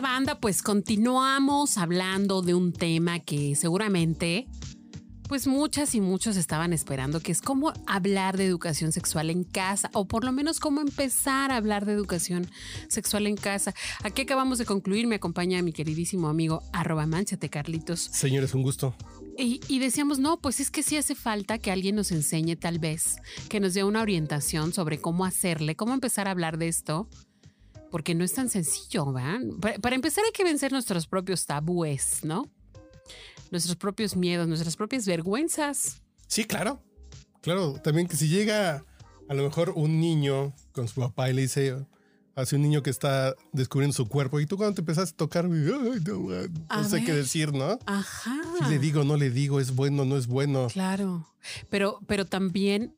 Banda, pues continuamos hablando de un tema que seguramente pues muchas y muchos estaban esperando, que es cómo hablar de educación sexual en casa, o por lo menos cómo empezar a hablar de educación sexual en casa. Aquí acabamos de concluir, me acompaña mi queridísimo amigo arroba manchate Carlitos. Señores, un gusto. Y, y, decíamos, no, pues es que sí hace falta que alguien nos enseñe tal vez, que nos dé una orientación sobre cómo hacerle, cómo empezar a hablar de esto. Porque no es tan sencillo, ¿verdad? Para, para empezar hay que vencer nuestros propios tabúes, ¿no? nuestros propios miedos, nuestras propias vergüenzas. Sí, claro. Claro, también que si llega a lo mejor un niño con su papá y le dice hace un niño que está descubriendo su cuerpo y tú cuando te empezaste a tocar, Ay, no, no sé ver. qué decir, ¿no? Ajá. Si le digo, no le digo, es bueno, no es bueno. Claro. Pero, pero también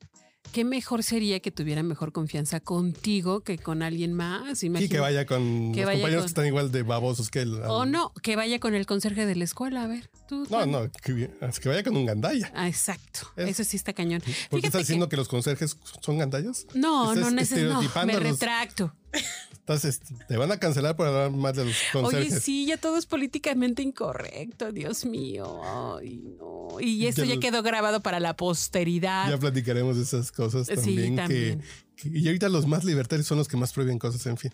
qué mejor sería que tuviera mejor confianza contigo que con alguien más. Imagina, sí, que vaya con que los vaya compañeros con... que están igual de babosos que él. O no, que vaya con el conserje de la escuela. A ver, tú. No, no, que, que, vaya con un gandalla. Ah, exacto. Es, Eso sí está cañón. ¿Por qué estás diciendo que, que, los conserjes son gandallas? No, no necesito. No, me retracto. Entonces, te van a cancelar por hablar más de los conserjes. Oye, sí, ya todo es políticamente incorrecto, Dios mío. Ay, no. Y esto ya, ya quedó grabado para la posteridad. Ya platicaremos de esas cosas también. Sí, también. Que, que, y ahorita los más libertarios son los que más prohíben cosas, en fin.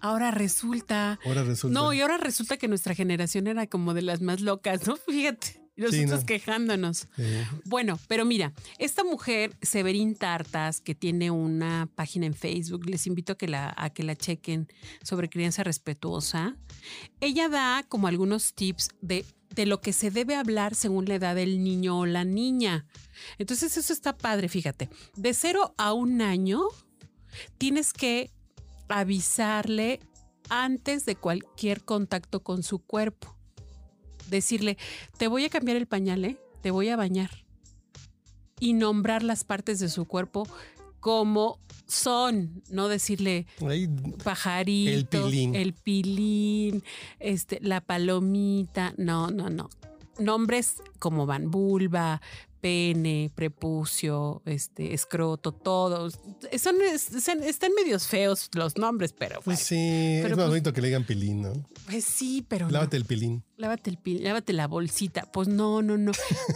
Ahora resulta. Ahora resulta. No, y ahora resulta que nuestra generación era como de las más locas, ¿no? Fíjate. Y nosotros sí, no. quejándonos. Sí. Bueno, pero mira, esta mujer, Severín Tartas, que tiene una página en Facebook, les invito a que la, a que la chequen sobre crianza respetuosa. Ella da como algunos tips de, de lo que se debe hablar según la edad del niño o la niña. Entonces, eso está padre, fíjate. De cero a un año, tienes que avisarle antes de cualquier contacto con su cuerpo decirle, te voy a cambiar el pañal, ¿eh? te voy a bañar. Y nombrar las partes de su cuerpo como son, no decirle Ay, pajarito, el pilín. el pilín, este, la palomita, no, no, no. Nombres como van vulva, pene, prepucio, este, escroto, todos. Son, son, están medios feos los nombres, pero. Pues sí, pero es más pues, bonito que le digan pilín, ¿no? Pues sí, pero. Lávate no. el pilín. Lávate el pilín, lávate la bolsita. Pues no, no, no.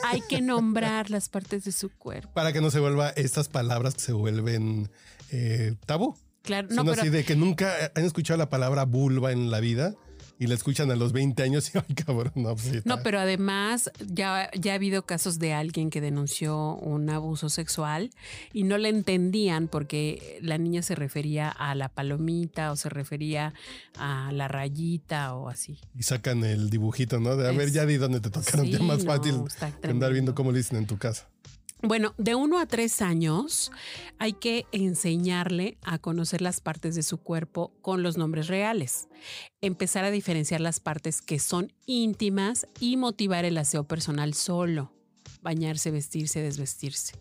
Hay que nombrar las partes de su cuerpo. Para que no se vuelva estas palabras que se vuelven eh, tabú. Claro, Son no, pero, así de que nunca han escuchado la palabra vulva en la vida y la escuchan a los 20 años y ay cabrón, no, pues, no pero además ya, ya ha habido casos de alguien que denunció un abuso sexual y no le entendían porque la niña se refería a la palomita o se refería a la rayita o así. Y sacan el dibujito, ¿no? De a es, ver, ya di dónde te tocaron, sí, ya más no, fácil andar viendo cómo le dicen en tu casa. Bueno, de uno a tres años hay que enseñarle a conocer las partes de su cuerpo con los nombres reales, empezar a diferenciar las partes que son íntimas y motivar el aseo personal solo, bañarse, vestirse, desvestirse.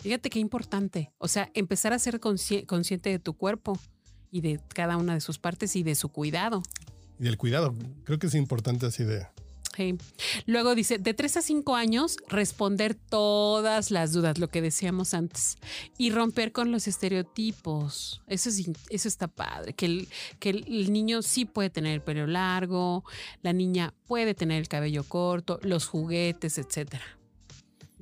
Fíjate qué importante, o sea, empezar a ser consci consciente de tu cuerpo y de cada una de sus partes y de su cuidado. Y del cuidado, creo que es importante así de Luego dice, de 3 a 5 años, responder todas las dudas, lo que decíamos antes, y romper con los estereotipos. Eso, es, eso está padre, que el, que el niño sí puede tener el pelo largo, la niña puede tener el cabello corto, los juguetes, etcétera.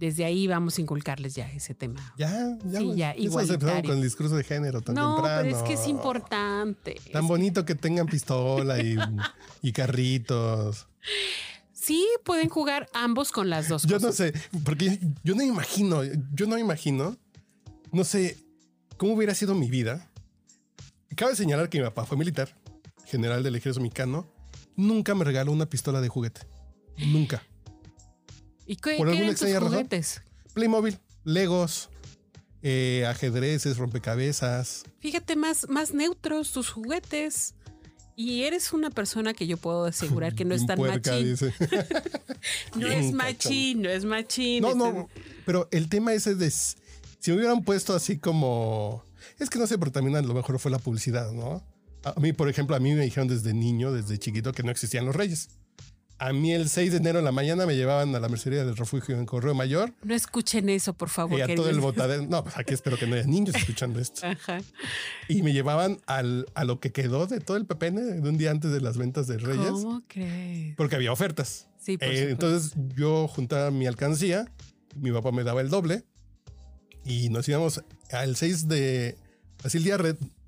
Desde ahí vamos a inculcarles ya ese tema. Ya, ya. Sí, ya, se con el discurso de género tan no, temprano. pero es que es importante. Tan es bonito que tengan pistola y, y carritos. Sí, pueden jugar ambos con las dos yo cosas. no sé, porque yo no imagino, yo no imagino, no sé cómo hubiera sido mi vida. Cabe señalar que mi papá fue militar, general del ejército mexicano. Nunca me regaló una pistola de juguete. Nunca. ¿Y qué, Por qué alguna tus extraña razón. juguetes? Playmobil, Legos, eh, ajedrezes, rompecabezas. Fíjate, más, más neutros tus juguetes. Y eres una persona que yo puedo asegurar que no es tan machín. no es machín, no es machín. No, no, pero el tema ese de si me hubieran puesto así como es que no sé, pero también a lo mejor fue la publicidad, ¿no? A mí, por ejemplo, a mí me dijeron desde niño, desde chiquito, que no existían los reyes. A mí el 6 de enero en la mañana me llevaban a la mercería del refugio en Correo Mayor. No escuchen eso, por favor. Y a todo el botadero. No, pues aquí espero que no haya niños escuchando esto. Ajá. Y me llevaban al, a lo que quedó de todo el pepene de un día antes de las ventas de Reyes. ¿Cómo crees? Porque había ofertas. Sí, por eh, Entonces yo juntaba mi alcancía, mi papá me daba el doble y nos íbamos al 6 de. Así el día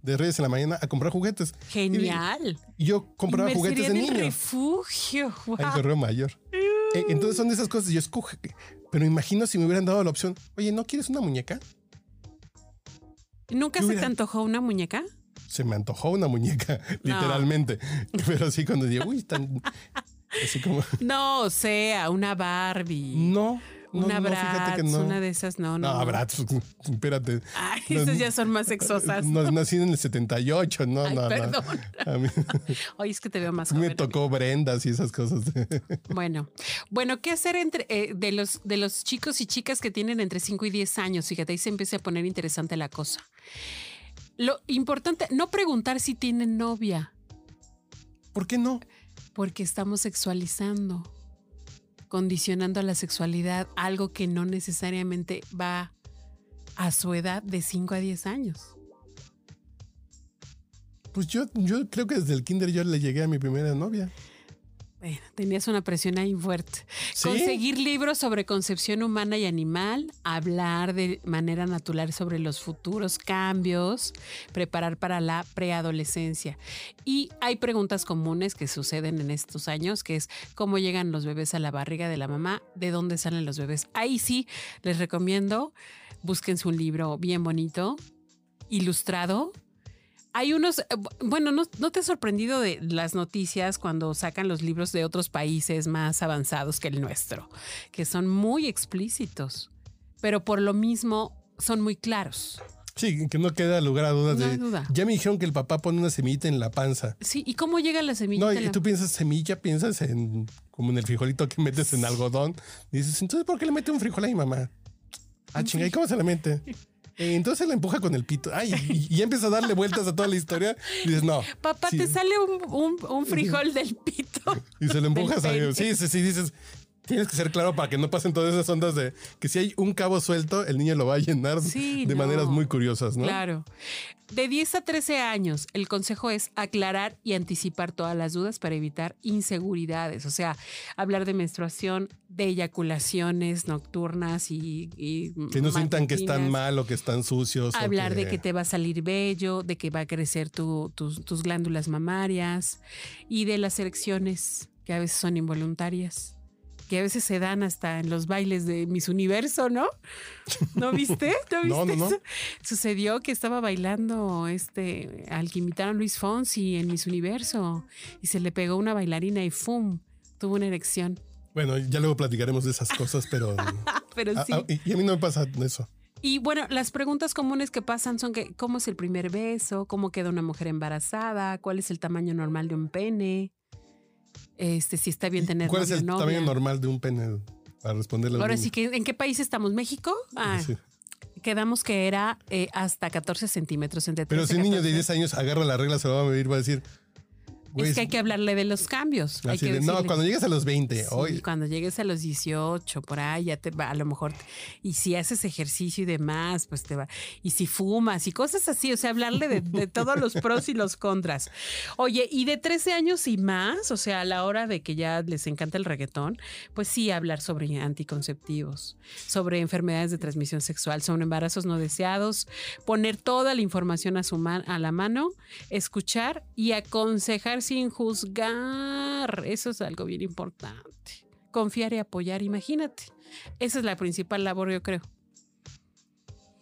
de Reyes en la mañana a comprar juguetes. Genial. Y, yo compraba juguetes de niño. refugio. Wow. Al correo mayor. Eh, entonces son de esas cosas. Yo escoge. Pero imagino si me hubieran dado la opción. Oye, ¿no quieres una muñeca? ¿Nunca se te antojó una muñeca? Se me antojó una muñeca, literalmente. Pero sí, cuando digo, uy, tan. Así como. No, o sea, una Barbie. No una no, una de esas, no, no. No, Bratz, espérate. Ay, esas ya son más sexosas. No, nací en el 78, no, no, perdón. no. Oye, es que te veo más joven. Me tocó Brendas y esas cosas. bueno, bueno, ¿qué hacer entre eh, de los de los chicos y chicas que tienen entre 5 y 10 años? Fíjate, ahí se empieza a poner interesante la cosa. Lo importante, no preguntar si tienen novia. ¿Por qué no? Porque estamos sexualizando condicionando a la sexualidad algo que no necesariamente va a su edad de 5 a 10 años. Pues yo, yo creo que desde el kinder yo le llegué a mi primera novia. Bueno, tenías una presión ahí fuerte. Conseguir libros sobre concepción humana y animal, hablar de manera natural sobre los futuros cambios, preparar para la preadolescencia. Y hay preguntas comunes que suceden en estos años, que es cómo llegan los bebés a la barriga de la mamá, de dónde salen los bebés. Ahí sí, les recomiendo, búsquense un libro bien bonito, ilustrado, hay unos, eh, bueno, ¿no, te has sorprendido de las noticias cuando sacan los libros de otros países más avanzados que el nuestro? Que son muy explícitos, pero por lo mismo son muy claros. Sí, que no queda lugar a dudas no de. Duda. Ya me dijeron que el papá pone una semillita en la panza. Sí, ¿y cómo llega la semilla? No, y tú piensas semilla, piensas en como en el frijolito que metes en algodón. dices, entonces, ¿por qué le mete un frijol a mi mamá? Ah, chinga, ¿y cómo se le mete? Entonces la empuja con el pito. Ay, y, y, empieza a darle vueltas a toda la historia. Y dices, no. Papá, te sale un, frijol del pito. Y se lo empujas a Sí, sí, sí. Dices, tienes que ser claro para que no pasen todas esas ondas de que si hay un cabo suelto, el niño lo va a llenar de maneras muy curiosas, ¿no? Claro. De 10 a 13 años, el consejo es aclarar y anticipar todas las dudas para evitar inseguridades. O sea, hablar de menstruación, de eyaculaciones nocturnas y. que no sientan que están mal o que están sucios. Hablar de que te va a salir bello, de que va a crecer tus glándulas mamarias y de las erecciones que a veces son involuntarias que a veces se dan hasta en los bailes de Miss Universo, ¿no? ¿No viste? ¿No viste? no, no, Sucedió que estaba bailando este al que invitaron Luis Fonsi en Miss Universo y se le pegó una bailarina y ¡fum! tuvo una erección. Bueno, ya luego platicaremos de esas cosas, pero. pero sí. y a mí no me pasa eso. Y bueno, las preguntas comunes que pasan son que cómo es el primer beso, cómo queda una mujer embarazada, cuál es el tamaño normal de un pene, este, si está bien tener ¿Cuál es el tamaño normal de un pene? Para responderle. Ahora sí que, ¿en qué país estamos? ¿México? Ah, Quedamos que era eh, hasta 14 centímetros entre Pero si un niño de 10 años agarra la regla, se va a medir, va a decir, es que hay que hablarle de los cambios. no, cuando llegues a los 20, hoy. Cuando llegues a los 18, por ahí ya te va, a lo mejor. Y si haces ejercicio y demás, pues te va. Y si fumas y cosas así, o sea, hablarle de, todos los pros y los contras. Oye, y de 13 años y más, o sea, a la hora de que ya les encanta el reggaetón, pues sí, hablar sobre anticonceptivos, sobre enfermedades de transmisión sexual, sobre embarazos no deseados, poner toda la información a, su a la mano, escuchar y aconsejar sin juzgar. Eso es algo bien importante. Confiar y apoyar, imagínate. Esa es la principal labor, yo creo.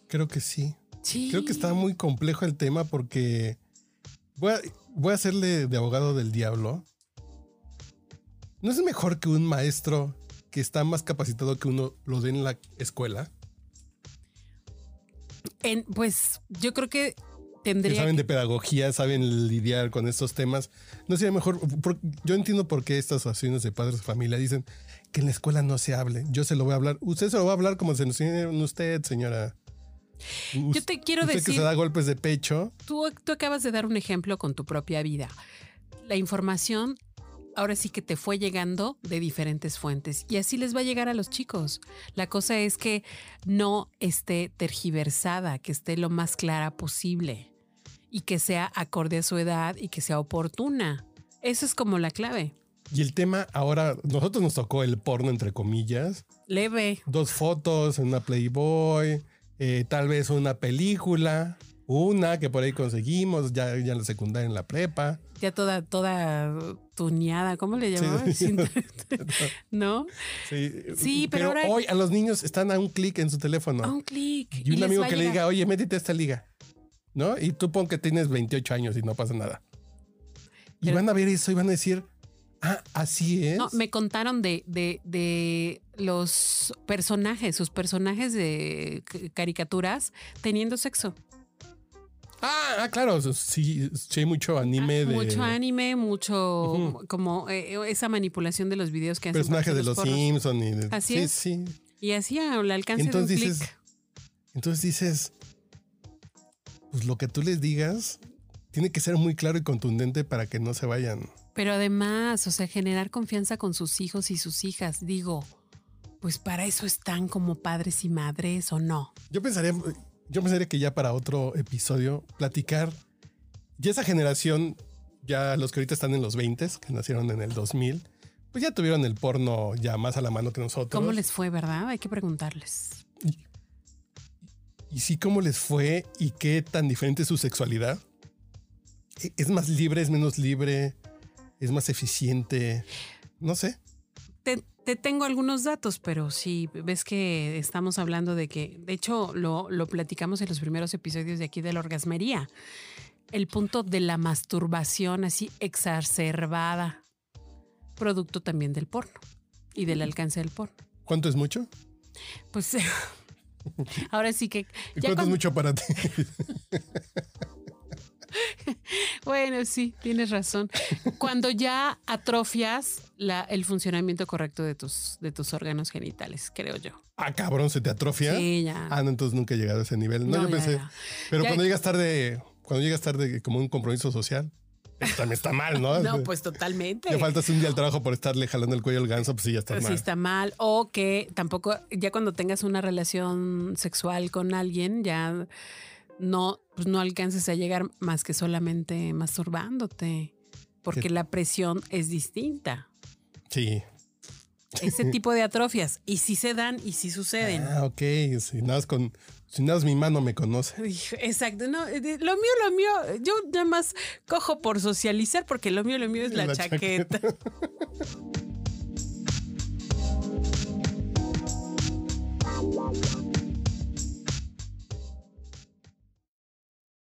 Creo que sí. Sí. Creo que está muy complejo el tema porque voy a, voy a hacerle de abogado del diablo. ¿No es mejor que un maestro que está más capacitado que uno lo dé en la escuela? En, pues yo creo que tendría que saben de pedagogía, saben lidiar con estos temas. No sería mejor, yo entiendo por qué estas asociaciones de padres de familia dicen que en la escuela no se hable. Yo se lo voy a hablar. Usted se lo va a hablar como se nos usted, señora. Yo te quiero usted decir. que se da golpes de pecho. Tú, tú acabas de dar un ejemplo con tu propia vida. La información ahora sí que te fue llegando de diferentes fuentes y así les va a llegar a los chicos. La cosa es que no esté tergiversada, que esté lo más clara posible y que sea acorde a su edad y que sea oportuna. Eso es como la clave. Y el tema ahora, nosotros nos tocó el porno entre comillas. Leve. Dos fotos en una Playboy, eh, tal vez una película. Una que por ahí conseguimos, ya, ya en la secundaria, en la prepa. Ya toda, toda tuneada, ¿cómo le llamamos? ¿No? Sí, sí pero, hoy a los niños están a un clic en su teléfono. A un clic. Y un amigo que le diga, oye, métete a esta liga. ¿No? Y tú pon que tienes 28 años y no pasa nada. y van a ver eso y van a decir, ah, así es. No, me contaron de, de, de los personajes, sus personajes de caricaturas teniendo sexo. Ah, ah, claro, sí, sí hay mucho anime de... Mucho anime, mucho como eh, esa manipulación de los videos que hacen. Personajes de los, Simpsons y Así es. Sí. Y así al alcance entonces de un dices, clic. Entonces dices, pues lo que tú les digas tiene que ser muy claro y contundente para que no se vayan. Pero además, o sea, generar confianza con sus hijos y sus hijas, digo, pues para eso están como padres y madres o no. Yo pensaría, yo pensaría que ya para otro episodio platicar ya esa generación, ya los que ahorita están en los 20, que nacieron en el 2000, pues ya tuvieron el porno ya más a la mano que nosotros. ¿Cómo les fue, verdad? Hay que preguntarles. Y, sí, ¿cómo les fue y qué tan diferente es su sexualidad? ¿E-, ¿Es más libre, es menos libre? ¿Es más eficiente? No sé. Te tengo algunos datos, pero sí, ves que estamos hablando de que, de hecho, lo, lo platicamos en los primeros episodios de aquí de la orgasmería. El punto de la masturbación así exacerbada, producto también del porno y del alcance del porno. ¿Cuánto es mucho? Pues ahora sí que... ¿Cuánto es mucho para ti? bueno, sí, tienes razón. Cuando ya atrofias la, el funcionamiento correcto de tus, de tus órganos genitales, creo yo. Ah, cabrón, ¿se te atrofia? Sí, ya. Ah, no, entonces nunca he llegado a ese nivel. No, yo pensé. Pero cuando llegas tarde, cuando llegas tarde como un compromiso social, también está mal, ¿no? No, pues totalmente. Le faltas un día al trabajo por estarle jalando el cuello al ganso, pues sí, ya está mal. Sí, está mal. O que tampoco, ya cuando tengas una relación sexual con alguien, ya no, pues no alcances a llegar más que solamente masturbándote, porque la presión es distinta. Sí. Ese tipo de atrofias. Y sí se dan y sí suceden. Ah, ok. Si nada, con, si nada mi mano me conoce. Exacto. No, lo mío, lo mío, yo nada más cojo por socializar porque lo mío, lo mío es la, chaqueta.